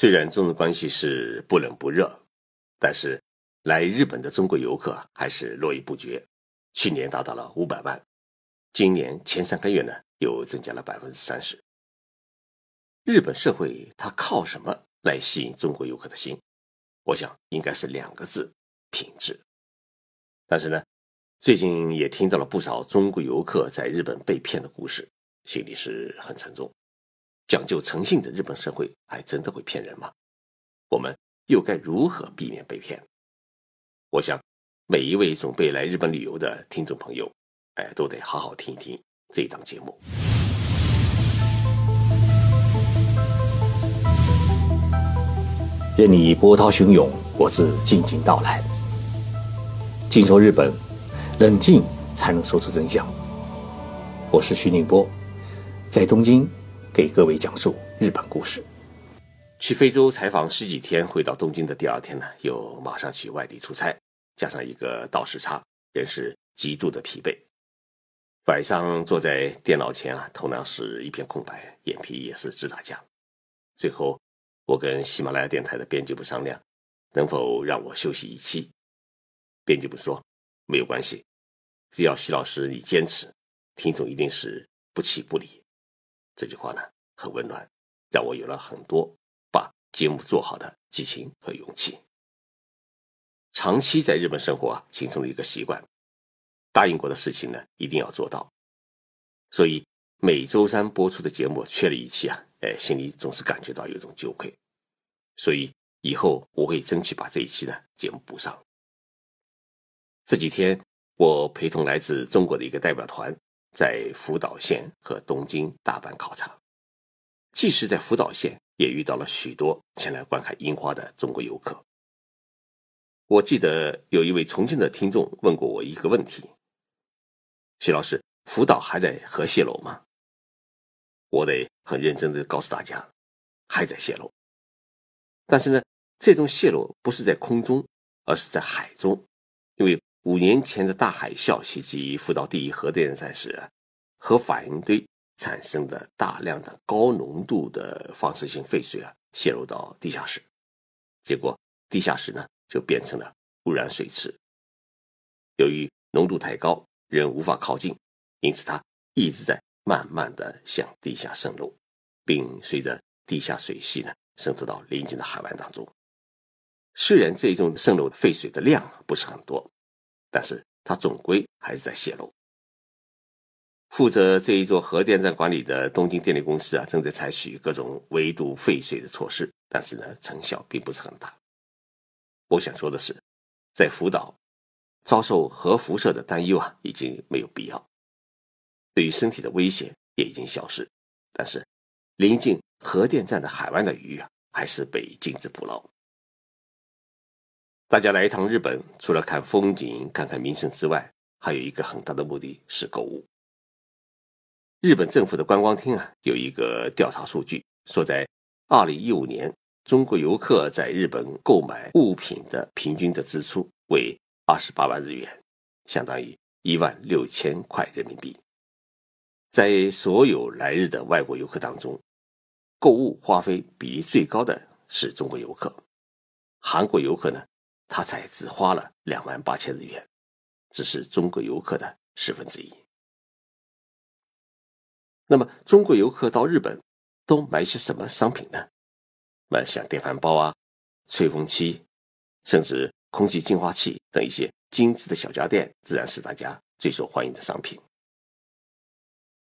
虽然中日关系是不冷不热，但是来日本的中国游客还是络绎不绝，去年达到了五百万，今年前三个月呢又增加了百分之三十。日本社会它靠什么来吸引中国游客的心？我想应该是两个字：品质。但是呢，最近也听到了不少中国游客在日本被骗的故事，心里是很沉重。讲究诚信的日本社会，还真的会骗人吗？我们又该如何避免被骗？我想，每一位准备来日本旅游的听众朋友，哎，都得好好听一听这档节目。任你波涛汹涌，我自静静到来。静说日本，冷静才能说出真相。我是徐宁波，在东京。给各位讲述日本故事。去非洲采访十几天，回到东京的第二天呢，又马上去外地出差，加上一个倒时差，人是极度的疲惫。晚上坐在电脑前啊，头脑是一片空白，眼皮也是直打架。最后，我跟喜马拉雅电台的编辑部商量，能否让我休息一期。编辑部说没有关系，只要徐老师你坚持，听众一定是不弃不离。这句话呢很温暖，让我有了很多把节目做好的激情和勇气。长期在日本生活啊，形成了一个习惯，答应过的事情呢一定要做到。所以每周三播出的节目缺了一期啊，哎，心里总是感觉到有种羞愧。所以以后我会争取把这一期的节目补上。这几天我陪同来自中国的一个代表团。在福岛县和东京、大阪考察，即使在福岛县，也遇到了许多前来观看樱花的中国游客。我记得有一位重庆的听众问过我一个问题：“徐老师，福岛还在核泄漏吗？”我得很认真的告诉大家，还在泄漏。但是呢，这种泄漏不是在空中，而是在海中，因为。五年前的大海啸袭击福岛第一核电站时，核反应堆产生的大量的高浓度的放射性废水啊，泄露到地下室，结果地下室呢就变成了污染水池。由于浓度太高，人无法靠近，因此它一直在慢慢的向地下渗漏，并随着地下水系呢渗透到邻近的海湾当中。虽然这种渗漏的废水的量不是很多。但是它总归还是在泄露。负责这一座核电站管理的东京电力公司啊，正在采取各种围堵废水的措施，但是呢，成效并不是很大。我想说的是，在福岛遭受核辐射的担忧啊，已经没有必要，对于身体的危险也已经消失。但是，临近核电站的海湾的鱼啊，还是被禁止捕捞。大家来一趟日本，除了看风景、看看名胜之外，还有一个很大的目的是购物。日本政府的观光厅啊，有一个调查数据，说在二零一五年，中国游客在日本购买物品的平均的支出为二十八万日元，相当于一万六千块人民币。在所有来日的外国游客当中，购物花费比例最高的是中国游客，韩国游客呢？他才只花了两万八千日元，只是中国游客的十分之一。那么，中国游客到日本都买些什么商品呢？那像电饭煲啊、吹风机，甚至空气净化器等一些精致的小家电，自然是大家最受欢迎的商品。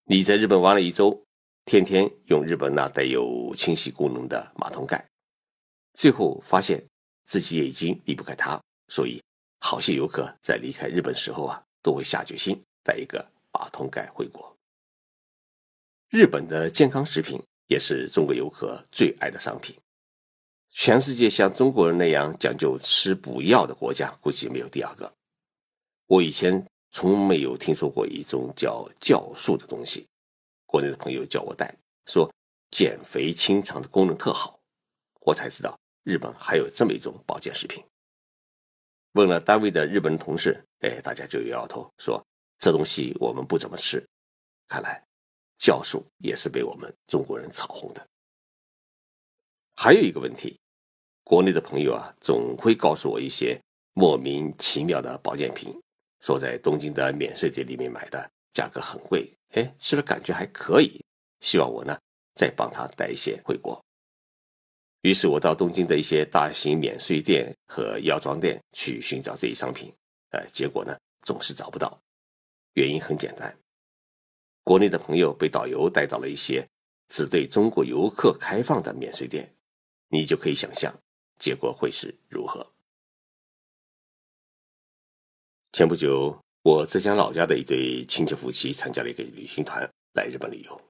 你在日本玩了一周，天天用日本那带有清洗功能的马桶盖，最后发现。自己也已经离不开它，所以好些游客在离开日本时候啊，都会下决心带一个马桶盖回国。日本的健康食品也是中国游客最爱的商品。全世界像中国人那样讲究吃补药的国家，估计没有第二个。我以前从没有听说过一种叫酵素的东西，国内的朋友叫我带，说减肥清肠的功能特好，我才知道。日本还有这么一种保健食品。问了单位的日本同事，哎，大家就摇摇头说这东西我们不怎么吃。看来酵素也是被我们中国人炒红的。还有一个问题，国内的朋友啊，总会告诉我一些莫名其妙的保健品，说在东京的免税店里面买的价格很贵，哎，吃了感觉还可以，希望我呢再帮他带一些回国。于是我到东京的一些大型免税店和药妆店去寻找这一商品，呃，结果呢总是找不到。原因很简单，国内的朋友被导游带到了一些只对中国游客开放的免税店，你就可以想象结果会是如何。前不久，我浙江老家的一对亲戚夫妻参加了一个旅行团来日本旅游。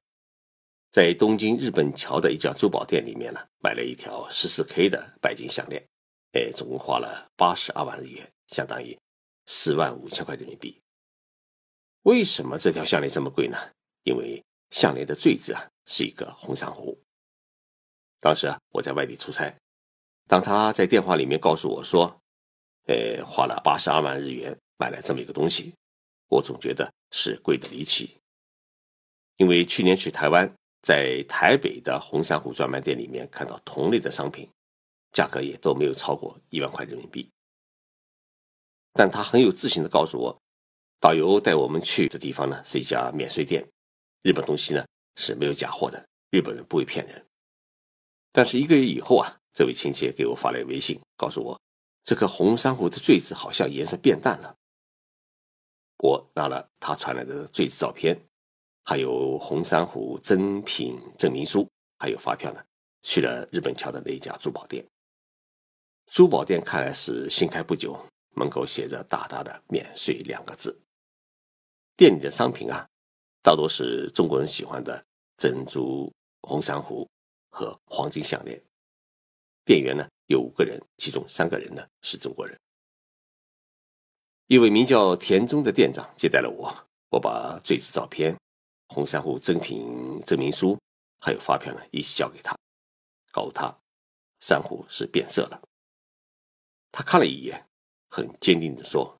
在东京日本桥的一家珠宝店里面呢，买了一条十四 K 的白金项链，哎，总共花了八十二万日元，相当于四万五千块人民币。为什么这条项链这么贵呢？因为项链的坠子啊是一个红珊瑚。当时啊我在外地出差，当他在电话里面告诉我说，呃，花了八十二万日元买了这么一个东西，我总觉得是贵的离奇。因为去年去台湾。在台北的红珊瑚专卖店里面看到同类的商品，价格也都没有超过一万块人民币。但他很有自信的告诉我，导游带我们去的地方呢是一家免税店，日本东西呢是没有假货的，日本人不会骗人。但是一个月以后啊，这位亲戚给我发来微信，告诉我这颗红珊瑚的坠子好像颜色变淡了。我拿了他传来的坠子照片。还有红珊瑚真品证明书，还有发票呢。去了日本桥的那一家珠宝店，珠宝店看来是新开不久，门口写着大大的“免税”两个字。店里的商品啊，大多是中国人喜欢的珍珠、红珊瑚和黄金项链。店员呢有五个人，其中三个人呢是中国人。一位名叫田中的店长接待了我，我把坠子照片。红珊瑚真品证明书还有发票呢，一起交给他，告诉他珊瑚是变色了。他看了一眼，很坚定地说：“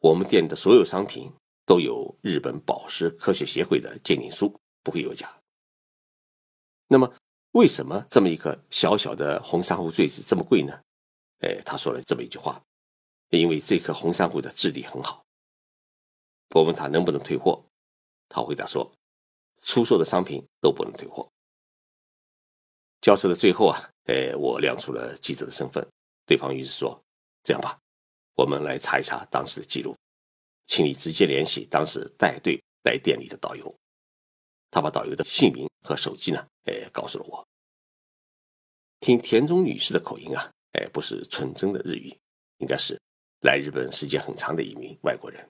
我们店的所有商品都有日本宝石科学协会的鉴定书，不会有假。”那么，为什么这么一颗小小的红珊瑚坠子这么贵呢？哎，他说了这么一句话：“因为这颗红珊瑚的质地很好。”我问他能不能退货。他回答说：“出售的商品都不能退货。”交涉的最后啊，哎，我亮出了记者的身份。对方于是说：“这样吧，我们来查一查当时的记录，请你直接联系当时带队来店里的导游。”他把导游的姓名和手机呢，哎，告诉了我。听田中女士的口音啊，哎，不是纯正的日语，应该是来日本时间很长的一名外国人。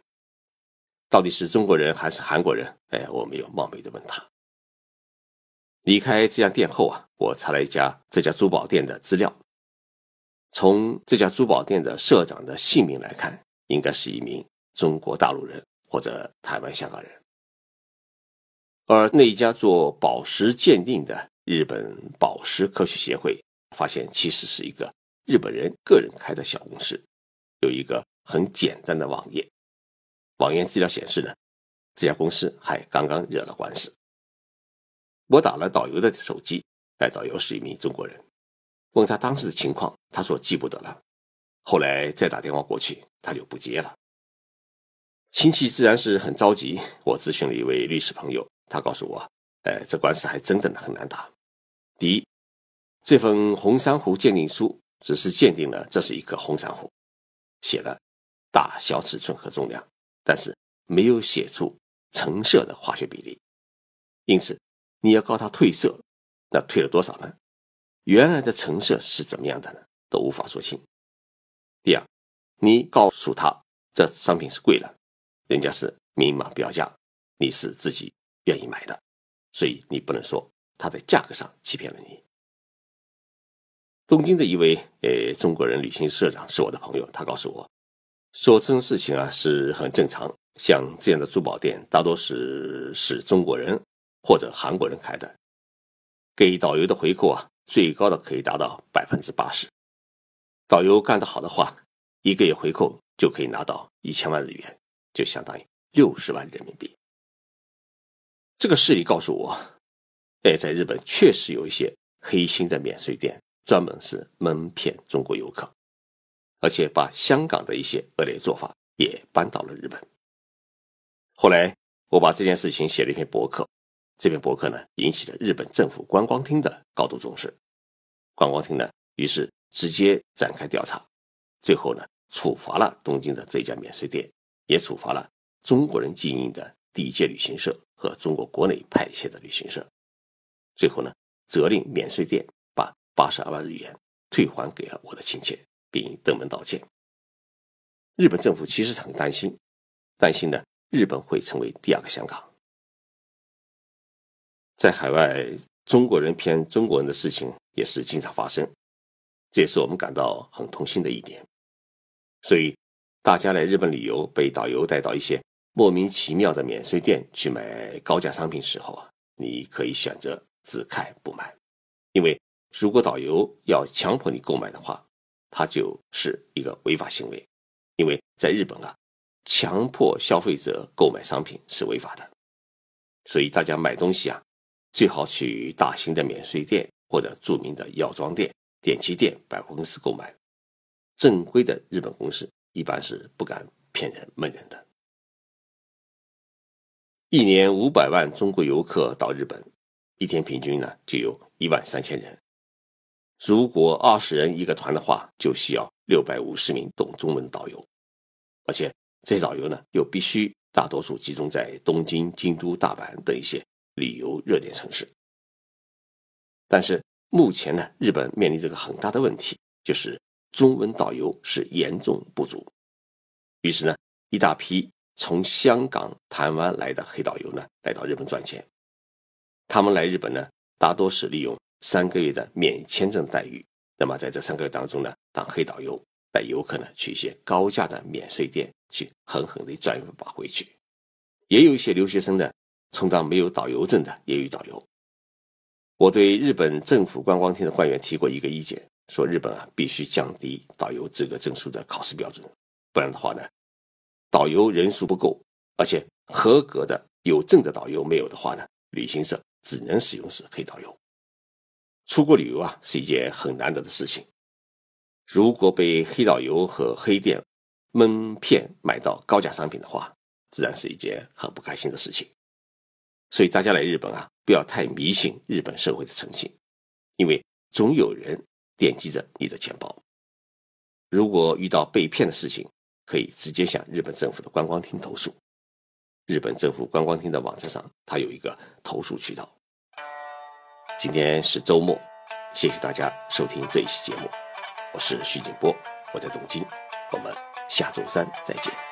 到底是中国人还是韩国人？哎，我没有冒昧的问他。离开这家店后啊，我查了一家这家珠宝店的资料。从这家珠宝店的社长的姓名来看，应该是一名中国大陆人或者台湾香港人。而那一家做宝石鉴定的日本宝石科学协会，发现其实是一个日本人个人开的小公司，有一个很简单的网页。网页资料显示呢，这家公司还刚刚惹了官司。我打了导游的手机，哎导游是一名中国人，问他当时的情况，他说记不得了。后来再打电话过去，他就不接了。亲戚自然是很着急，我咨询了一位律师朋友，他告诉我，哎，这官司还真的很难打。第一，这份红珊瑚鉴定书只是鉴定了这是一颗红珊瑚，写了大小尺寸和重量。但是没有写出成色的化学比例，因此你要告他褪色，那褪了多少呢？原来的成色是怎么样的呢？都无法说清。第二，你告诉他这商品是贵了，人家是明码标价，你是自己愿意买的，所以你不能说他在价格上欺骗了你。东京的一位呃中国人旅行社长是我的朋友，他告诉我。说这种事情啊是很正常，像这样的珠宝店大多是是中国人或者韩国人开的，给导游的回扣啊最高的可以达到百分之八十，导游干得好的话，一个月回扣就可以拿到一千万日元，就相当于六十万人民币。这个事例告诉我，哎，在日本确实有一些黑心的免税店，专门是蒙骗中国游客，而且把香港的一些恶劣做法也搬到了日本。后来我把这件事情写了一篇博客，这篇博客呢引起了日本政府观光厅的高度重视，观光厅呢于是直接展开调查，最后呢处罚了东京的这家免税店，也处罚了中国人经营的第一届旅行社和中国国内派遣的旅行社，最后呢。责令免税店把八十二万日元退还给了我的亲戚，并登门道歉。日本政府其实很担心，担心呢日本会成为第二个香港。在海外，中国人骗中国人的事情也是经常发生，这也是我们感到很痛心的一点。所以，大家来日本旅游，被导游带到一些莫名其妙的免税店去买高价商品时候啊，你可以选择。自看不买，因为如果导游要强迫你购买的话，它就是一个违法行为。因为在日本啊，强迫消费者购买商品是违法的。所以大家买东西啊，最好去大型的免税店或者著名的药妆店、电器店、百货公司购买。正规的日本公司一般是不敢骗人蒙人的。一年五百万中国游客到日本。一天平均呢就有一万三千人，如果二十人一个团的话，就需要六百五十名懂中文导游，而且这些导游呢又必须大多数集中在东京、京都、大阪等一些旅游热点城市。但是目前呢，日本面临这个很大的问题，就是中文导游是严重不足。于是呢，一大批从香港、台湾来的黑导游呢，来到日本赚钱。他们来日本呢，大多是利用三个月的免签证待遇。那么在这三个月当中呢，当黑导游带游客呢去一些高价的免税店去狠狠地赚一把回去。也有一些留学生呢，充当没有导游证的业余导游。我对日本政府观光厅的官员提过一个意见，说日本啊必须降低导游资格证书的考试标准，不然的话呢，导游人数不够，而且合格的有证的导游没有的话呢，旅行社。只能使用是黑导游。出国旅游啊，是一件很难得的事情。如果被黑导游和黑店蒙骗买到高价商品的话，自然是一件很不开心的事情。所以大家来日本啊，不要太迷信日本社会的诚信，因为总有人惦记着你的钱包。如果遇到被骗的事情，可以直接向日本政府的观光厅投诉。日本政府观光厅的网站上，它有一个投诉渠道。今天是周末，谢谢大家收听这一期节目，我是徐景波，我在东京，我们下周三再见。